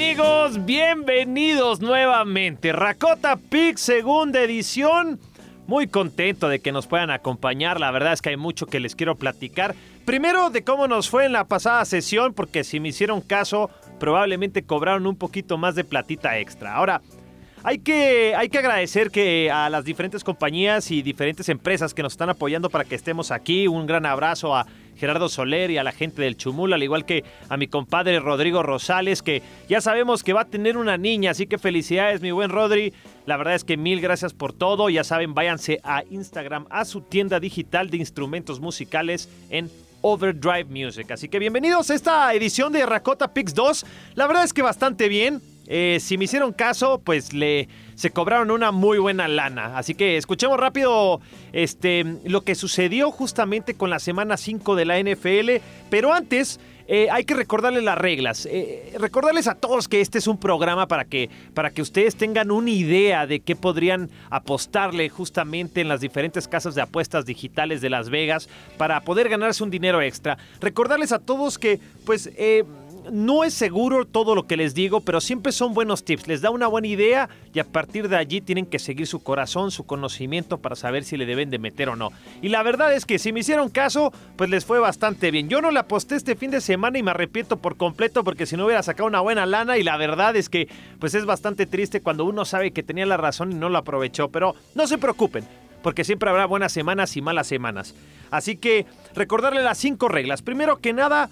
amigos? Bienvenidos nuevamente. Rakota Pix, segunda edición. Muy contento de que nos puedan acompañar. La verdad es que hay mucho que les quiero platicar. Primero de cómo nos fue en la pasada sesión, porque si me hicieron caso, probablemente cobraron un poquito más de platita extra. Ahora, hay que, hay que agradecer que a las diferentes compañías y diferentes empresas que nos están apoyando para que estemos aquí. Un gran abrazo a Gerardo Soler y a la gente del Chumul, al igual que a mi compadre Rodrigo Rosales, que ya sabemos que va a tener una niña, así que felicidades, mi buen Rodri. La verdad es que mil gracias por todo. Ya saben, váyanse a Instagram, a su tienda digital de instrumentos musicales en Overdrive Music. Así que bienvenidos a esta edición de Rakota Pix 2. La verdad es que bastante bien. Eh, si me hicieron caso, pues le se cobraron una muy buena lana. Así que escuchemos rápido este, lo que sucedió justamente con la semana 5 de la NFL. Pero antes, eh, hay que recordarles las reglas. Eh, recordarles a todos que este es un programa para que, para que ustedes tengan una idea de qué podrían apostarle justamente en las diferentes casas de apuestas digitales de Las Vegas para poder ganarse un dinero extra. Recordarles a todos que, pues, eh, no es seguro todo lo que les digo, pero siempre son buenos tips. Les da una buena idea y a partir de allí tienen que seguir su corazón, su conocimiento para saber si le deben de meter o no. Y la verdad es que si me hicieron caso, pues les fue bastante bien. Yo no le aposté este fin de semana y me arrepiento por completo porque si no hubiera sacado una buena lana y la verdad es que pues es bastante triste cuando uno sabe que tenía la razón y no lo aprovechó. Pero no se preocupen, porque siempre habrá buenas semanas y malas semanas. Así que recordarle las cinco reglas. Primero que nada,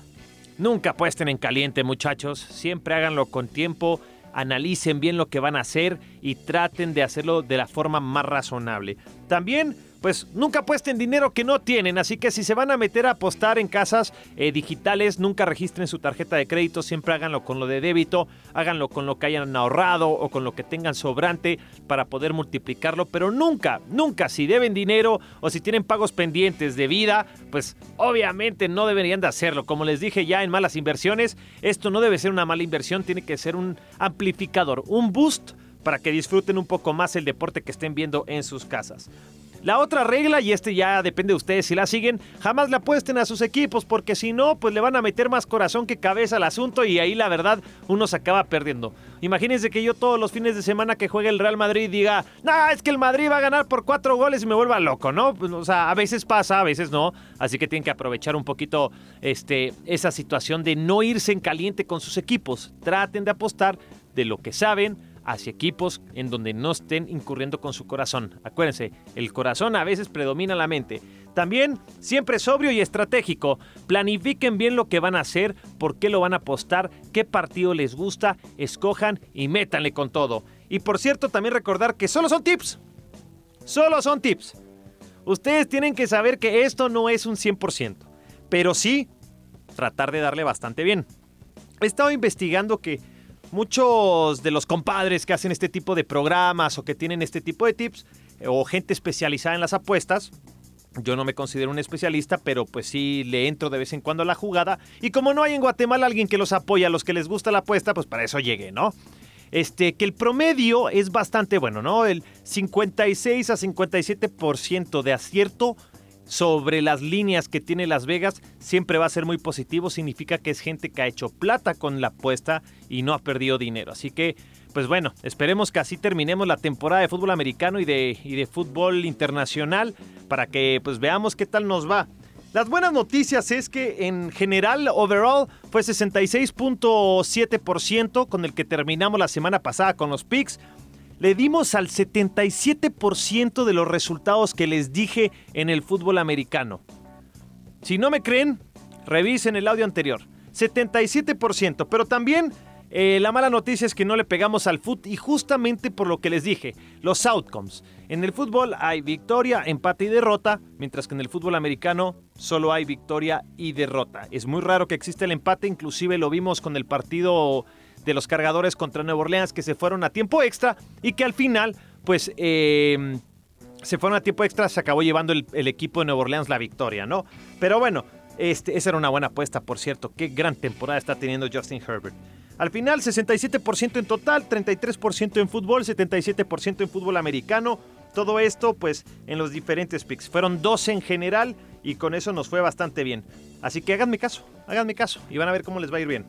Nunca apuesten en caliente, muchachos. Siempre háganlo con tiempo, analicen bien lo que van a hacer y traten de hacerlo de la forma más razonable. También pues nunca apuesten dinero que no tienen, así que si se van a meter a apostar en casas eh, digitales, nunca registren su tarjeta de crédito, siempre háganlo con lo de débito, háganlo con lo que hayan ahorrado o con lo que tengan sobrante para poder multiplicarlo, pero nunca, nunca si deben dinero o si tienen pagos pendientes de vida, pues obviamente no deberían de hacerlo. Como les dije ya en malas inversiones, esto no debe ser una mala inversión, tiene que ser un amplificador, un boost para que disfruten un poco más el deporte que estén viendo en sus casas. La otra regla, y este ya depende de ustedes si la siguen, jamás le apuesten a sus equipos, porque si no, pues le van a meter más corazón que cabeza al asunto y ahí la verdad uno se acaba perdiendo. Imagínense que yo todos los fines de semana que juegue el Real Madrid diga, no, es que el Madrid va a ganar por cuatro goles y me vuelva loco, ¿no? Pues, o sea, a veces pasa, a veces no, así que tienen que aprovechar un poquito este, esa situación de no irse en caliente con sus equipos. Traten de apostar de lo que saben, hacia equipos en donde no estén incurriendo con su corazón. Acuérdense, el corazón a veces predomina la mente. También, siempre sobrio y estratégico. Planifiquen bien lo que van a hacer, por qué lo van a apostar, qué partido les gusta, escojan y métanle con todo. Y por cierto, también recordar que solo son tips. Solo son tips. Ustedes tienen que saber que esto no es un 100%, pero sí tratar de darle bastante bien. He estado investigando que muchos de los compadres que hacen este tipo de programas o que tienen este tipo de tips eh, o gente especializada en las apuestas, yo no me considero un especialista, pero pues sí le entro de vez en cuando a la jugada. Y como no hay en Guatemala alguien que los apoya, a los que les gusta la apuesta, pues para eso llegué, ¿no? Este, que el promedio es bastante bueno, ¿no? El 56 a 57% de acierto sobre las líneas que tiene Las Vegas siempre va a ser muy positivo. Significa que es gente que ha hecho plata con la apuesta y no ha perdido dinero. Así que, pues bueno, esperemos que así terminemos la temporada de fútbol americano y de, y de fútbol internacional para que pues veamos qué tal nos va. Las buenas noticias es que en general, overall, fue 66.7% con el que terminamos la semana pasada con los picks le dimos al 77% de los resultados que les dije en el fútbol americano. Si no me creen, revisen el audio anterior. 77%, pero también eh, la mala noticia es que no le pegamos al foot y justamente por lo que les dije, los outcomes. En el fútbol hay victoria, empate y derrota, mientras que en el fútbol americano solo hay victoria y derrota. Es muy raro que exista el empate, inclusive lo vimos con el partido de los cargadores contra Nueva Orleans que se fueron a tiempo extra y que al final, pues, em, se fueron a tiempo extra, se acabó llevando el, equipo de Nueva Orleans la victoria, ¿no? Pero bueno, este, esa era una buena apuesta, por cierto. Qué gran temporada está teniendo Justin Herbert. Al final, 67% en total, 33% en fútbol, 77% en fútbol americano. Todo esto, pues, en los diferentes picks. Fueron 12 en general y con eso nos fue bastante bien. Así que háganme caso, háganme caso y van a ver cómo les va a ir bien.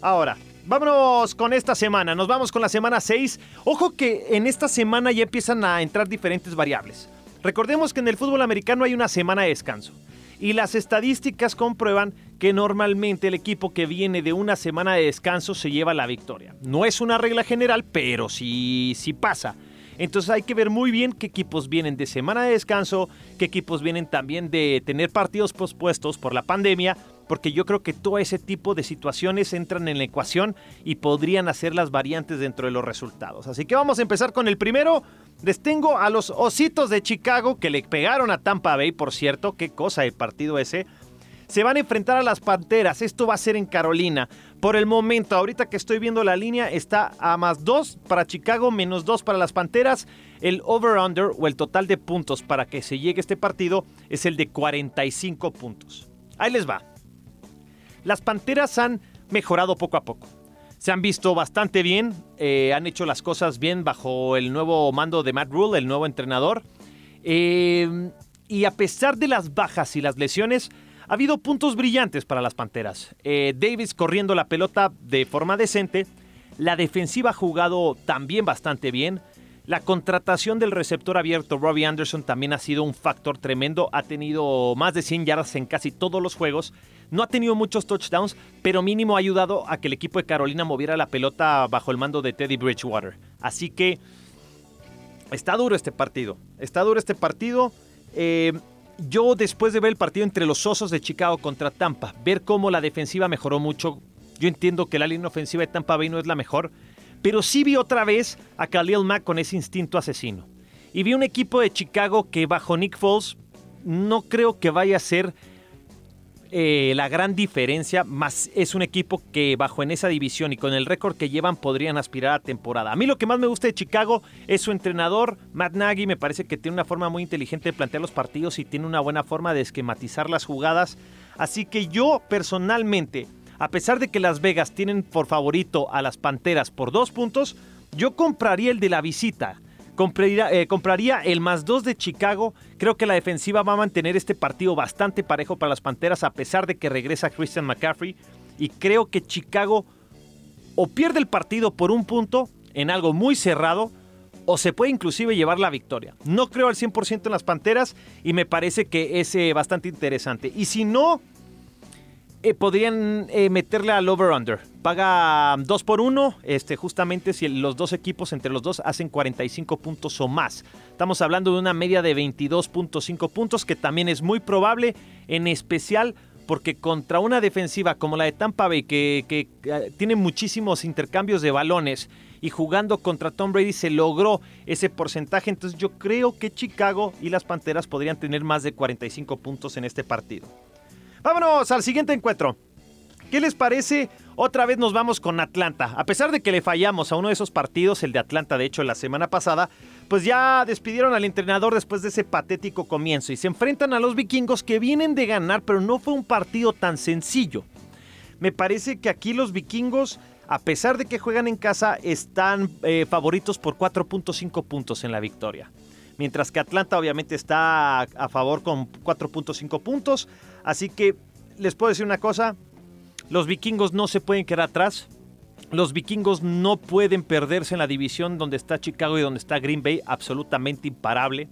Ahora, Vámonos con esta semana. Nos vamos con la semana 6. Ojo que en esta semana ya empiezan a entrar diferentes variables. Recordemos que en el fútbol americano hay una semana de descanso. Y las estadísticas comprueban que normalmente el equipo que viene de una semana de descanso se lleva la victoria. No es una regla general, pero sí, sí pasa. Entonces hay que ver muy bien qué equipos vienen de semana de descanso, qué equipos vienen también de tener partidos pospuestos por la pandemia, porque yo creo que todo ese tipo de situaciones entran en la ecuación y podrían hacer las variantes dentro de los resultados. Así que vamos a empezar con el primero. Les tengo a los Ositos de Chicago que le pegaron a Tampa Bay, por cierto, qué cosa de partido ese se van a enfrentar a las Panteras. Esto va a ser en Carolina. Por el momento, ahorita que estoy viendo la línea, está a más 2 para Chicago, menos 2 para las Panteras. El over-under o el total de puntos para que se llegue este partido es el de 45 puntos. Ahí les va. Las Panteras han mejorado poco a poco. Se han visto bastante bien, eh, han hecho las cosas bien bajo el nuevo mando de Matt Rule, el nuevo entrenador. Eh, y a pesar de las bajas y las lesiones, ha habido puntos brillantes para las Panteras. Eh, Davis corriendo la pelota de forma decente. La defensiva ha jugado también bastante bien. La contratación del receptor abierto Robbie Anderson también ha sido un factor tremendo. Ha tenido más de 100 yardas en casi todos los juegos. No ha tenido muchos touchdowns, pero mínimo ha ayudado a que el equipo de Carolina moviera la pelota bajo el mando de Teddy Bridgewater. Así que está duro este partido. Está duro este partido. Eh, yo después de ver el partido entre los Osos de Chicago contra Tampa, ver cómo la defensiva mejoró mucho, yo entiendo que la línea ofensiva de Tampa Bay no es la mejor, pero sí vi otra vez a Khalil Mack con ese instinto asesino. Y vi un equipo de Chicago que bajo Nick Foles no creo que vaya a ser eh, la gran diferencia, más es un equipo que bajo en esa división y con el récord que llevan podrían aspirar a temporada. A mí lo que más me gusta de Chicago es su entrenador, Matt Nagy, me parece que tiene una forma muy inteligente de plantear los partidos y tiene una buena forma de esquematizar las jugadas. Así que yo personalmente, a pesar de que Las Vegas tienen por favorito a las Panteras por dos puntos, yo compraría el de la visita. Compraría, eh, compraría, el más 2 de Chicago. Creo que la defensiva va a mantener este partido bastante parejo para las Panteras a pesar de que regresa Christian McCaffrey. Y creo que Chicago o pierde el partido por un punto en algo muy cerrado o se puede inclusive llevar la victoria. No creo al 100% en las Panteras y me parece que es eh, bastante interesante. Y si no, eh, podrían eh, meterle al over-under. Paga 2 por 1, este, justamente si los dos equipos entre los dos hacen 45 puntos o más. Estamos hablando de una media de 22.5 puntos, que también es muy probable, en especial porque contra una defensiva como la de Tampa Bay, que, que eh, tiene muchísimos intercambios de balones, y jugando contra Tom Brady se logró ese porcentaje. Entonces yo creo que Chicago y las Panteras podrían tener más de 45 puntos en este partido. Vámonos al siguiente encuentro. ¿Qué les parece? Otra vez nos vamos con Atlanta. A pesar de que le fallamos a uno de esos partidos, el de Atlanta de hecho la semana pasada, pues ya despidieron al entrenador después de ese patético comienzo y se enfrentan a los vikingos que vienen de ganar, pero no fue un partido tan sencillo. Me parece que aquí los vikingos, a pesar de que juegan en casa, están eh, favoritos por 4.5 puntos en la victoria mientras que Atlanta obviamente está a favor con 4.5 puntos. Así que les puedo decir una cosa, los vikingos no se pueden quedar atrás. Los vikingos no pueden perderse en la división donde está Chicago y donde está Green Bay, absolutamente imparable.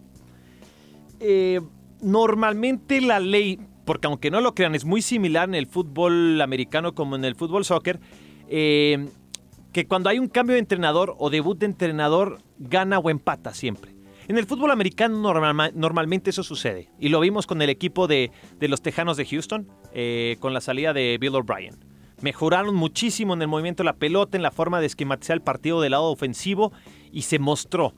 Eh, normalmente la ley, porque aunque no lo crean, es muy similar en el fútbol americano como en el fútbol soccer, eh, que cuando hay un cambio de entrenador o debut de entrenador, gana o empata siempre. En el fútbol americano normalmente eso sucede. Y lo vimos con el equipo de, los Tejanos de Houston, eh, con la salida de Bill O'Brien. Mejoraron muchísimo en el movimiento de la pelota, en la forma de esquematizar el partido del lado ofensivo y se mostró.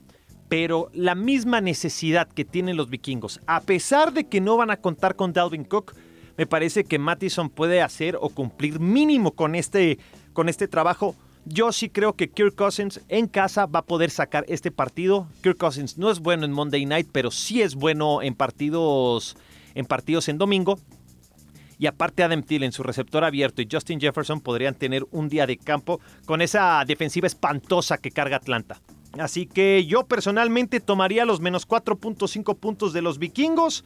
Pero la misma necesidad que tienen los vikingos, a pesar de que no van a contar con Dalvin Cook, me parece que Mattison puede hacer o cumplir mínimo con este, con este trabajo yo sí creo que Kirk Cousins en casa va a poder sacar este partido. Kirk Cousins no es bueno en Monday Night, pero sí es bueno en partidos en partidos en domingo. Y aparte Adam Thielen, su receptor abierto, y Justin Jefferson podrían tener un día de campo con esa defensiva espantosa que carga Atlanta. Así que yo personalmente tomaría los menos 4.5 puntos de los vikingos.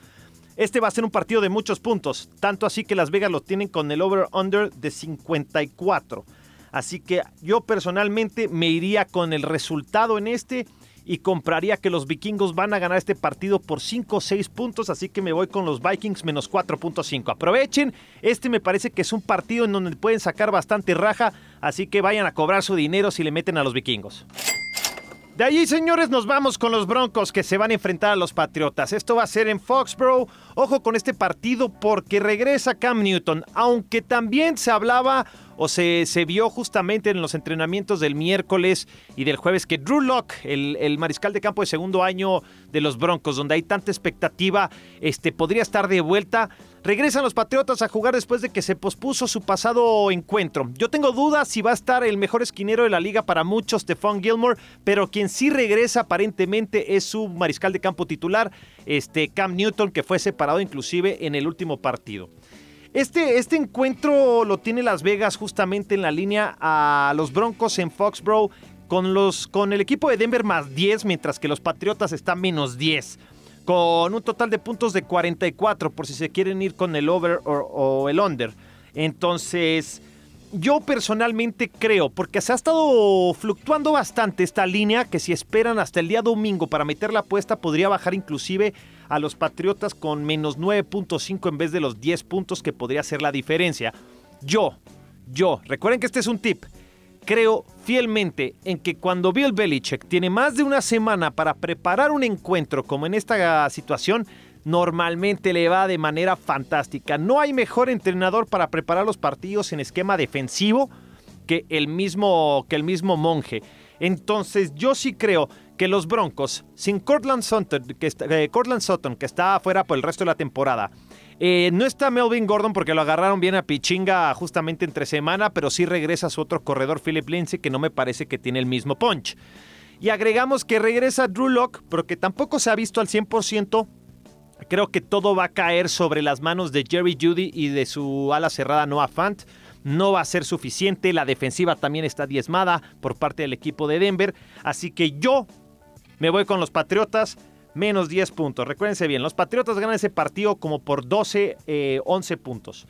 Este va a ser un partido de muchos puntos, tanto así que Las Vegas lo tienen con el over-under de 54. Así que yo personalmente me iría con el resultado en este y compraría que los vikingos van a ganar este partido por 5 o 6 puntos, así que me voy con los Vikings menos 4.5. Aprovechen, este me parece que es un partido en donde pueden sacar bastante raja, así que vayan a cobrar su dinero si le meten a los vikingos. De allí, señores, nos vamos con los Broncos que se van a enfrentar a los Patriotas. Esto va a ser en Foxborough. Ojo con este partido porque regresa Cam Newton, aunque también se hablaba o se, se, vio justamente en los entrenamientos del miércoles y del jueves que Drew Locke, el, mariscal de campo de segundo año de los Broncos, donde hay tanta expectativa, este, podría estar de vuelta. Regresan los Patriotas a jugar después de que se pospuso su pasado encuentro. Yo tengo dudas si va a estar el mejor esquinero de la liga para muchos, Stephon Gilmore, pero quien sí regresa aparentemente es su mariscal de campo titular, este Cam Newton, que fue separado inclusive en el último partido. Este, este encuentro lo tiene Las Vegas justamente en la línea a los Broncos en Foxborough con, los, con el equipo de Denver más 10, mientras que los Patriotas están menos 10. Con un total de puntos de 44, por si se quieren ir con el over o, el under. Entonces, yo personalmente creo, porque se ha estado fluctuando bastante esta línea, que si esperan hasta el día domingo para meter la apuesta, podría bajar inclusive a los Patriotas con menos 9.5 en vez de los 10 puntos que podría ser la diferencia. Yo, yo, recuerden que este es un tip. Creo fielmente en que cuando Bill Belichick tiene más de una semana para preparar un encuentro como en esta situación, normalmente le va de manera fantástica. No hay mejor entrenador para preparar los partidos en esquema defensivo que el mismo, que el mismo monje. Entonces yo sí creo que los Broncos, sin Cortland Sutton, que está, eh, Sutton, que está afuera por el resto de la temporada, eh, no está Melvin Gordon porque lo agarraron bien a Pichinga justamente entre semana, pero sí regresa su otro corredor, Philip Lindsay, que no me parece que tiene el mismo punch. Y agregamos que regresa Drew Locke, pero que tampoco se ha visto al 100%. Creo que todo va a caer sobre las manos de Jerry Judy y de su ala cerrada Noah Fant no va a ser suficiente. La defensiva también está diezmada por parte del equipo de Denver. Así que yo me voy con los Patriotas. Menos 10 puntos. Recuérdense bien, los Patriotas ganan ese partido como por 12, 11 eh, puntos.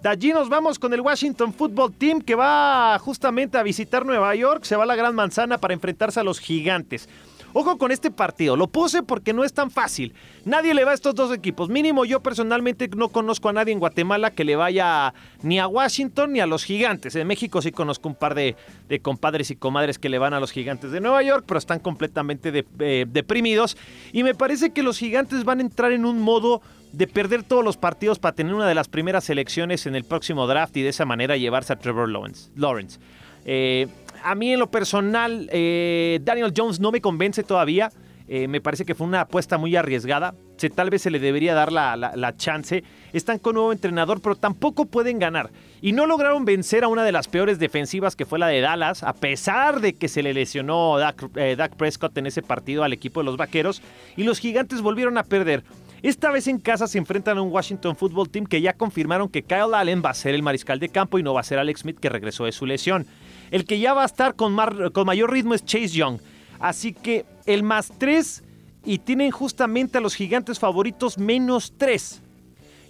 De allí nos vamos con el Washington Football Team que va justamente a visitar Nueva York. Se va a la Gran Manzana para enfrentarse a los gigantes. Ojo con este partido, lo puse porque no es tan fácil. Nadie le va a estos dos equipos. Mínimo yo personalmente no conozco a nadie en Guatemala que le vaya ni a Washington ni a los gigantes. En México sí conozco un par de, compadres y comadres que le van a los gigantes de Nueva York, pero están completamente eh, deprimidos. Y me parece que los gigantes van a entrar en un modo de perder todos los partidos para tener una de las primeras selecciones en el próximo draft y de esa manera llevarse a Trevor Lawrence. Eh, a mí en lo personal, eh, Daniel Jones no me convence todavía. Eh, me parece que fue una apuesta muy arriesgada. Se, tal vez se le debería dar la, chance. Están con nuevo entrenador, pero tampoco pueden ganar. Y no lograron vencer a una de las peores defensivas que fue la de Dallas, a pesar de que se le lesionó Dak, eh, Dak Prescott en ese partido al equipo de los Vaqueros. Y los gigantes volvieron a perder. Esta vez en casa se enfrentan a un Washington Football Team que ya confirmaron que Kyle Allen va a ser el mariscal de campo y no va a ser Alex Smith que regresó de su lesión. El que ya va a estar con, con mayor ritmo es Chase Young. Así que el más 3 y tienen justamente a los gigantes favoritos menos 3.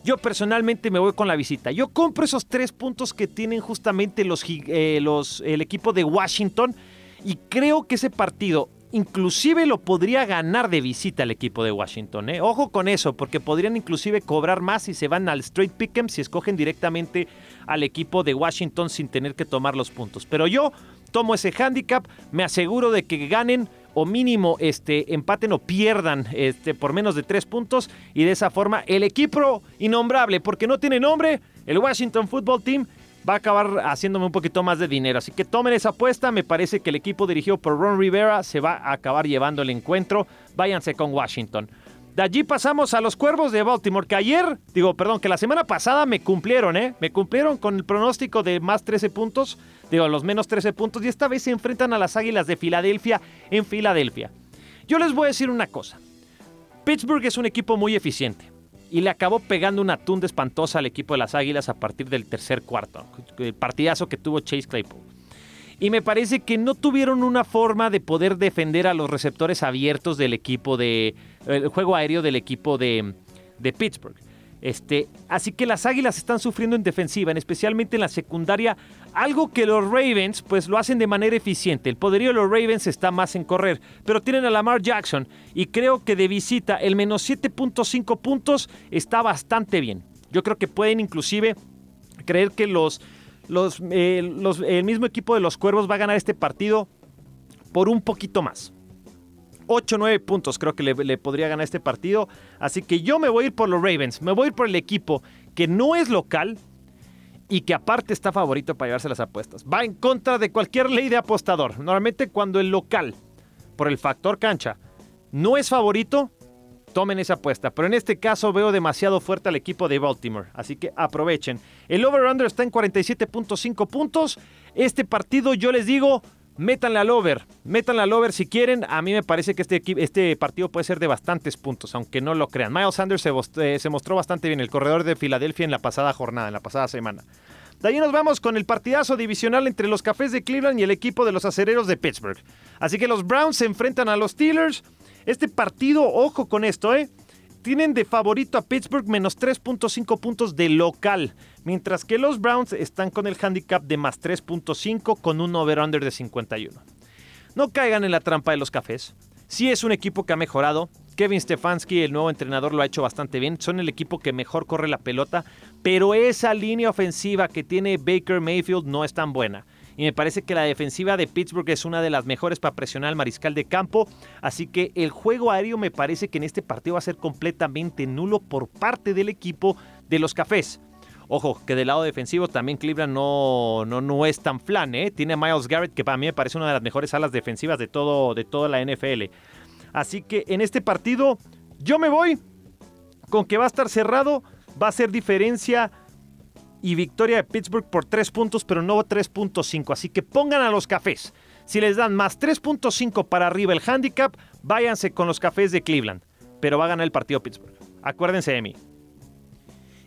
Yo personalmente me voy con la visita. Yo compro esos tres puntos que tienen justamente los, eh, los, el equipo de Washington y creo que ese partido inclusive lo podría ganar de visita el equipo de Washington. ¿eh? Ojo con eso, porque podrían inclusive cobrar más si se van al straight pick'em si escogen directamente al equipo de Washington sin tener que tomar los puntos. Pero yo tomo ese handicap, me aseguro de que ganen o mínimo este, empaten o pierdan este, por menos de tres puntos y de esa forma el equipo innombrable, porque no tiene nombre, el Washington Football Team va a acabar haciéndome un poquito más de dinero. Así que tomen esa apuesta. Me parece que el equipo dirigido por Ron Rivera se va a acabar llevando el encuentro. Váyanse con Washington. De allí pasamos a los Cuervos de Baltimore, que ayer, digo, perdón, que la semana pasada me cumplieron, ¿eh? Me cumplieron con el pronóstico de más 13 puntos, digo, los menos 13 puntos, y esta vez se enfrentan a las Águilas de Filadelfia en Filadelfia. Yo les voy a decir una cosa. Pittsburgh es un equipo muy eficiente y le acabó pegando una tunda espantosa al equipo de las Águilas a partir del tercer cuarto, el partidazo que tuvo Chase Claypool. Y me parece que no tuvieron una forma de poder defender a los receptores abiertos del equipo de. el juego aéreo del equipo de, de Pittsburgh. Este, así que las Águilas están sufriendo en defensiva, especialmente en la secundaria, algo que los Ravens pues lo hacen de manera eficiente. El poderío de los Ravens está más en correr, pero tienen a Lamar Jackson y creo que de visita el menos 7.5 puntos está bastante bien. Yo creo que pueden inclusive creer que los, los, eh, el mismo equipo de los Cuervos va a ganar este partido por un poquito más. 8 9 puntos creo que le, podría ganar este partido. Así que yo me voy a ir por los Ravens. Me voy a ir por el equipo que no es local y que aparte está favorito para llevarse las apuestas. Va en contra de cualquier ley de apostador. Normalmente cuando el local, por el factor cancha, no es favorito, tomen esa apuesta. Pero en este caso veo demasiado fuerte al equipo de Baltimore. Así que aprovechen. El over-under está en 47.5 puntos. Este partido yo les digo métanle al over, métanle al over si quieren. A mí me parece que este, este partido puede ser de bastantes puntos, aunque no lo crean. Miles Sanders eh, se, mostró bastante bien, el corredor de Filadelfia en la pasada jornada, en la pasada semana. De ahí nos vamos con el partidazo divisional entre los Cafés de Cleveland y el equipo de los Acereros de Pittsburgh. Así que los Browns se enfrentan a los Steelers. Este partido, ojo con esto, ¿eh? Tienen de favorito a Pittsburgh menos 3.5 puntos de local, mientras que los Browns están con el handicap de más 3.5 con un over-under de 51. No caigan en la trampa de los cafés. Sí es un equipo que ha mejorado. Kevin Stefanski, el nuevo entrenador, lo ha hecho bastante bien. Son el equipo que mejor corre la pelota, pero esa línea ofensiva que tiene Baker Mayfield no es tan buena y me parece que la defensiva de Pittsburgh es una de las mejores para presionar al mariscal de campo, así que el juego aéreo me parece que en este partido va a ser completamente nulo por parte del equipo de los Cafés. Ojo, que del lado defensivo también Cleveland no, no, no es tan flan, ¿eh? Tiene a Miles Garrett, que para mí me parece una de las mejores alas defensivas de, todo, de toda la NFL. Así que en este partido yo me voy con que va a estar cerrado, va a ser diferencia y victoria de Pittsburgh por 3 puntos, pero no 3.5. Así que pongan a los cafés. Si les dan más 3.5 para arriba el handicap, váyanse con los cafés de Cleveland. Pero va a ganar el partido Pittsburgh. Acuérdense de mí.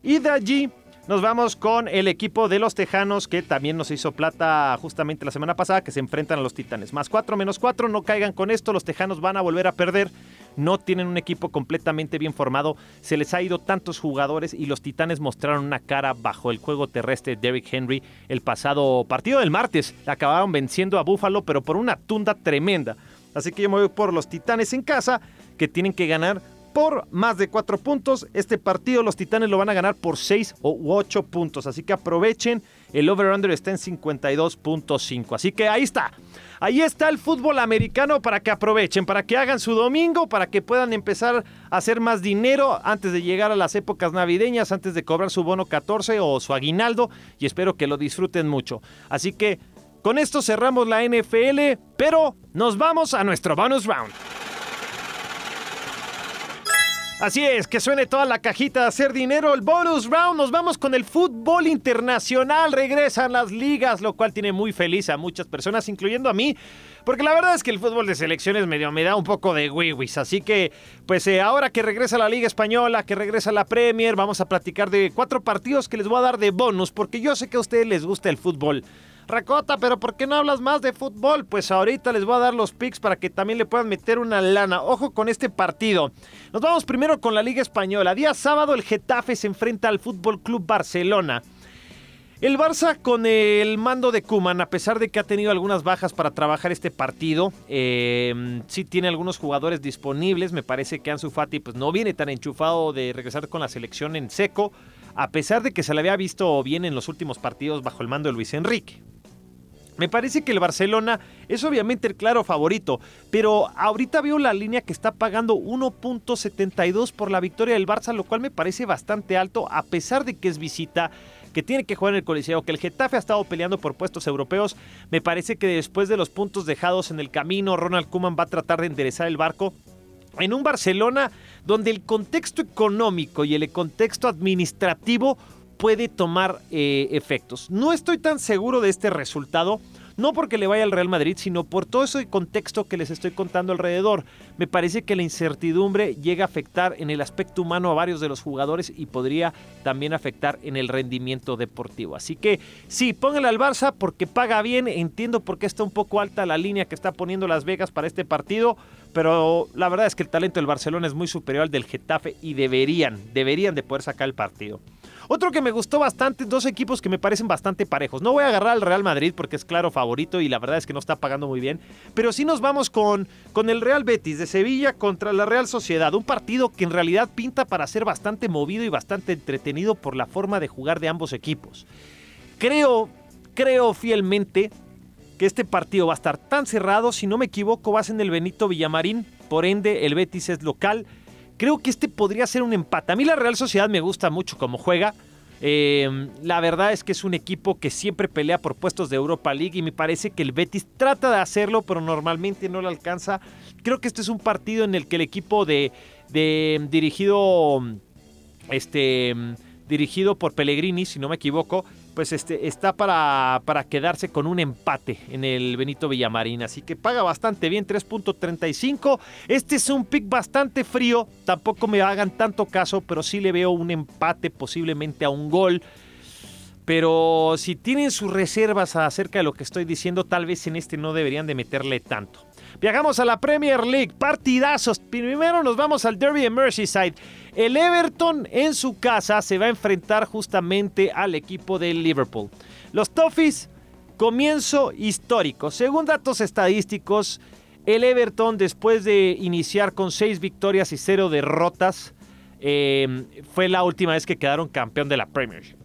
Y de allí nos vamos con el equipo de los Tejanos que también nos hizo plata justamente la semana pasada que se enfrentan a los Titanes. Más 4 menos 4, no caigan con esto, los Tejanos van a volver a perder no tienen un equipo completamente bien formado, se les ha ido tantos jugadores y los Titanes mostraron una cara bajo el juego terrestre de Derrick Henry el pasado partido del martes. Acabaron venciendo a Buffalo, pero por una tunda tremenda. Así que yo me voy por los Titanes en casa, que tienen que ganar por más de 4 puntos. Este partido los Titanes lo van a ganar por 6 o 8 puntos. Así que aprovechen. El over-under está en 52.5. Así que ahí está. Ahí está el fútbol americano para que aprovechen, para que hagan su domingo, para que puedan empezar a hacer más dinero antes de llegar a las épocas navideñas, antes de cobrar su bono 14 o su aguinaldo. Y espero que lo disfruten mucho. Así que con esto cerramos la NFL, pero nos vamos a nuestro bonus round. Así es, que suene toda la cajita de hacer dinero. El bonus round, nos vamos con el fútbol internacional. Regresan las ligas, lo cual tiene muy feliz a muchas personas, incluyendo a mí. Porque la verdad es que el fútbol de selecciones medio me da un poco de wiwis. Así que, pues eh, ahora que regresa la Liga Española, que regresa la Premier, vamos a platicar de cuatro partidos que les voy a dar de bonus. Porque yo sé que a ustedes les gusta el fútbol. Racota, pero ¿por qué no hablas más de fútbol? Pues ahorita les voy a dar los picks para que también le puedan meter una lana. Ojo con este partido. Nos vamos primero con la Liga Española. Día sábado el Getafe se enfrenta al Fútbol Club Barcelona. El Barça con el mando de Kuman, a pesar de que ha tenido algunas bajas para trabajar este partido, eh, sí tiene algunos jugadores disponibles. Me parece que Ansu Fati pues, no viene tan enchufado de regresar con la selección en seco, a pesar de que se le había visto bien en los últimos partidos bajo el mando de Luis Enrique. Me parece que el Barcelona es obviamente el claro favorito, pero ahorita veo la línea que está pagando 1.72 por la victoria del Barça, lo cual me parece bastante alto, a pesar de que es visita que tiene que jugar en el Coliseo, que el Getafe ha estado peleando por puestos europeos. Me parece que después de los puntos dejados en el camino, Ronald Koeman va a tratar de enderezar el barco. En un Barcelona donde el contexto económico y el contexto administrativo puede tomar eh, efectos. No estoy tan seguro de este resultado No porque le vaya al Real Madrid, sino por todo ese contexto que les estoy contando alrededor. Me parece que la incertidumbre llega a afectar en el aspecto humano a varios de los jugadores y podría también afectar en el rendimiento deportivo. Así que sí, póngale al Barça porque paga bien. Entiendo por qué está un poco alta la línea que está poniendo Las Vegas para este partido pero la verdad es que el talento del Barcelona es muy superior al del Getafe y deberían, deberían de poder sacar el partido. Otro que me gustó bastante, dos equipos que me parecen bastante parejos. No voy a agarrar al Real Madrid porque es claro favorito y la verdad es que no está pagando muy bien. Pero sí nos vamos con, con el Real Betis de Sevilla contra la Real Sociedad. Un partido que en realidad pinta para ser bastante movido y bastante entretenido por la forma de jugar de ambos equipos. Creo, creo fielmente que este partido va a estar tan cerrado, si no me equivoco, vas en el Benito Villamarín, por ende el Betis es local. Creo que este podría ser un empate. A mí la Real Sociedad me gusta mucho cómo juega. Em, la verdad es que es un equipo que siempre pelea por puestos de Europa League y me parece que el Betis trata de hacerlo, pero normalmente no lo alcanza. Creo que este es un partido en el que el equipo de, de dirigido, este, dirigido por Pellegrini, si no me equivoco, pues este, está para, para quedarse con un empate en el Benito Villamarín. Así que paga bastante bien, 3.35. Este es un pick bastante frío. Tampoco me hagan tanto caso, pero sí le veo un empate, posiblemente a un gol. Pero si tienen sus reservas acerca de lo que estoy diciendo, tal vez en este no deberían de meterle tanto. Viajamos a la Premier League, partidazos. Primero nos vamos al Derby de Merseyside. El Everton en su casa se va a enfrentar justamente al equipo del Liverpool. Los Toffees, comienzo histórico. Según datos estadísticos, el Everton después de iniciar con 6 victorias y 0 derrotas, eh, fue la última vez que quedaron campeón de la Premiership.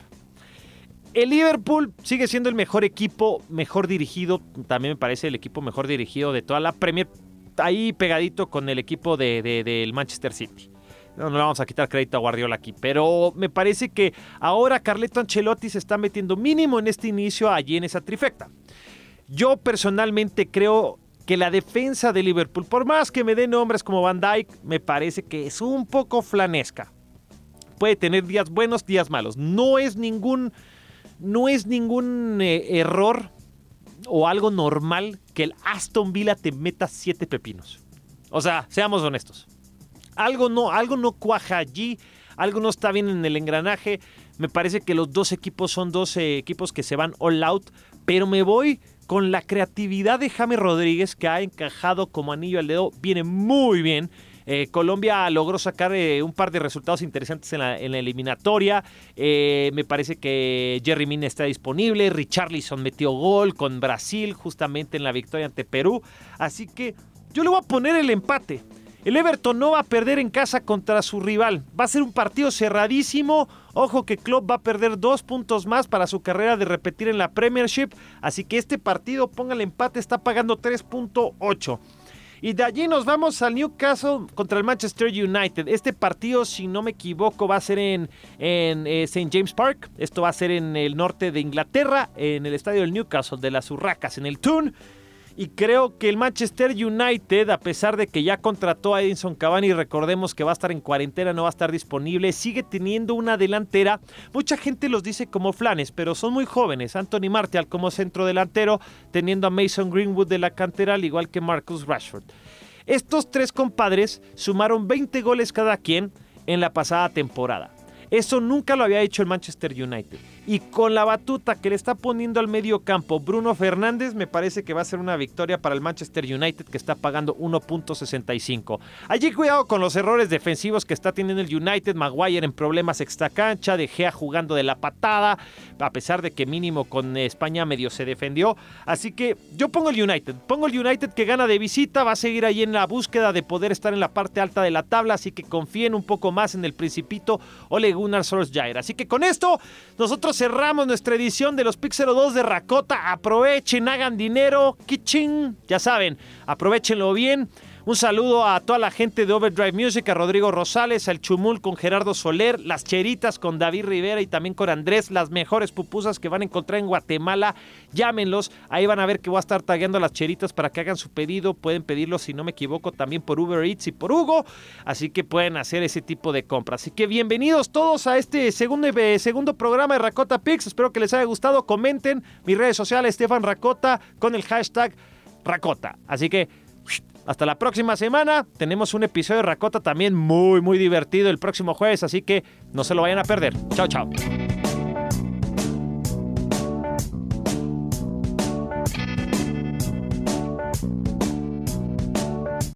El Liverpool sigue siendo el mejor equipo, mejor dirigido, también me parece el equipo mejor dirigido de toda la Premier, ahí pegadito con el equipo del de, Manchester City. No, no le vamos a quitar crédito a Guardiola aquí, pero me parece que ahora Carleto Ancelotti se está metiendo mínimo en este inicio allí en esa trifecta. Yo personalmente creo que la defensa de Liverpool, por más que me dé nombres como Van Dyke, me parece que es un poco flanesca. Puede tener días buenos, días malos. No es ningún, no es ningún eh, error o algo normal que el Aston Villa te meta siete pepinos. O sea, seamos honestos algo no, algo no cuaja allí, algo no está bien en el engranaje. Me parece que los dos equipos son dos eh, equipos que se van all out, pero me voy con la creatividad de James Rodríguez que ha encajado como anillo al dedo, viene muy bien. Eh, Colombia logró sacar eh, un par de resultados interesantes en la, eliminatoria. me parece que Jerry Mina está disponible. Richarlison metió gol con Brasil justamente en la victoria ante Perú. Así que yo le voy a poner el empate. El Everton no va a perder en casa contra su rival. Va a ser un partido cerradísimo. Ojo que Klopp va a perder dos puntos más para su carrera de repetir en la Premiership. Así que este partido, ponga el empate, está pagando 3.8. Y de allí nos vamos al Newcastle contra el Manchester United. Este partido, si no me equivoco, va a ser en, en eh, St. James Park. Esto va a ser en el norte de Inglaterra, en el estadio del Newcastle de las Urracas, en el Toon. Y creo que el Manchester United, a pesar de que ya contrató a Edinson Cavani, recordemos que va a estar en cuarentena, no va a estar disponible, sigue teniendo una delantera. Mucha gente los dice como flanes, pero son muy jóvenes. Anthony Martial como centro delantero, teniendo a Mason Greenwood de la cantera, al igual que Marcus Rashford. Estos tres compadres sumaron 20 goles cada quien en la pasada temporada. Eso nunca lo había hecho el Manchester United. Y con la batuta que le está poniendo al medio campo Bruno Fernández, me parece que va a ser una victoria para el Manchester United que está pagando 1.65. Allí cuidado con los errores defensivos que está teniendo el United. Maguire en problemas extra cancha, De Gea jugando de la patada, a pesar de que mínimo con España medio se defendió. Así que yo pongo el United. Pongo el United que gana de visita, va a seguir ahí en la búsqueda de poder estar en la parte alta de la tabla, así que confíen un poco más en el Principito Ole Gunnar Solskjaer. Así que con esto, nosotros cerramos nuestra edición de los Pixel 2 de Racota. Aprovechen, hagan dinero, kitchen, ya saben, aprovechenlo bien. Un saludo a toda la gente de Overdrive Music, a Rodrigo Rosales, al Chumul con Gerardo Soler, las Cheritas con David Rivera y también con Andrés, las mejores pupusas que van a encontrar en Guatemala. Llámenlos, ahí van a ver que voy a estar tagueando a las Cheritas para que hagan su pedido. Pueden pedirlo, si no me equivoco, también por Uber Eats y por Hugo. Así que pueden hacer ese tipo de compras. Así que bienvenidos todos a este segundo, eh, segundo programa de Racota Pix. Espero que les haya gustado. Comenten mis redes sociales, Estefan Racota, con el hashtag Racota. Así que hasta la próxima semana. Tenemos un episodio de Racota también muy, muy divertido el próximo jueves. Así que no se lo vayan a perder. Chao, chao.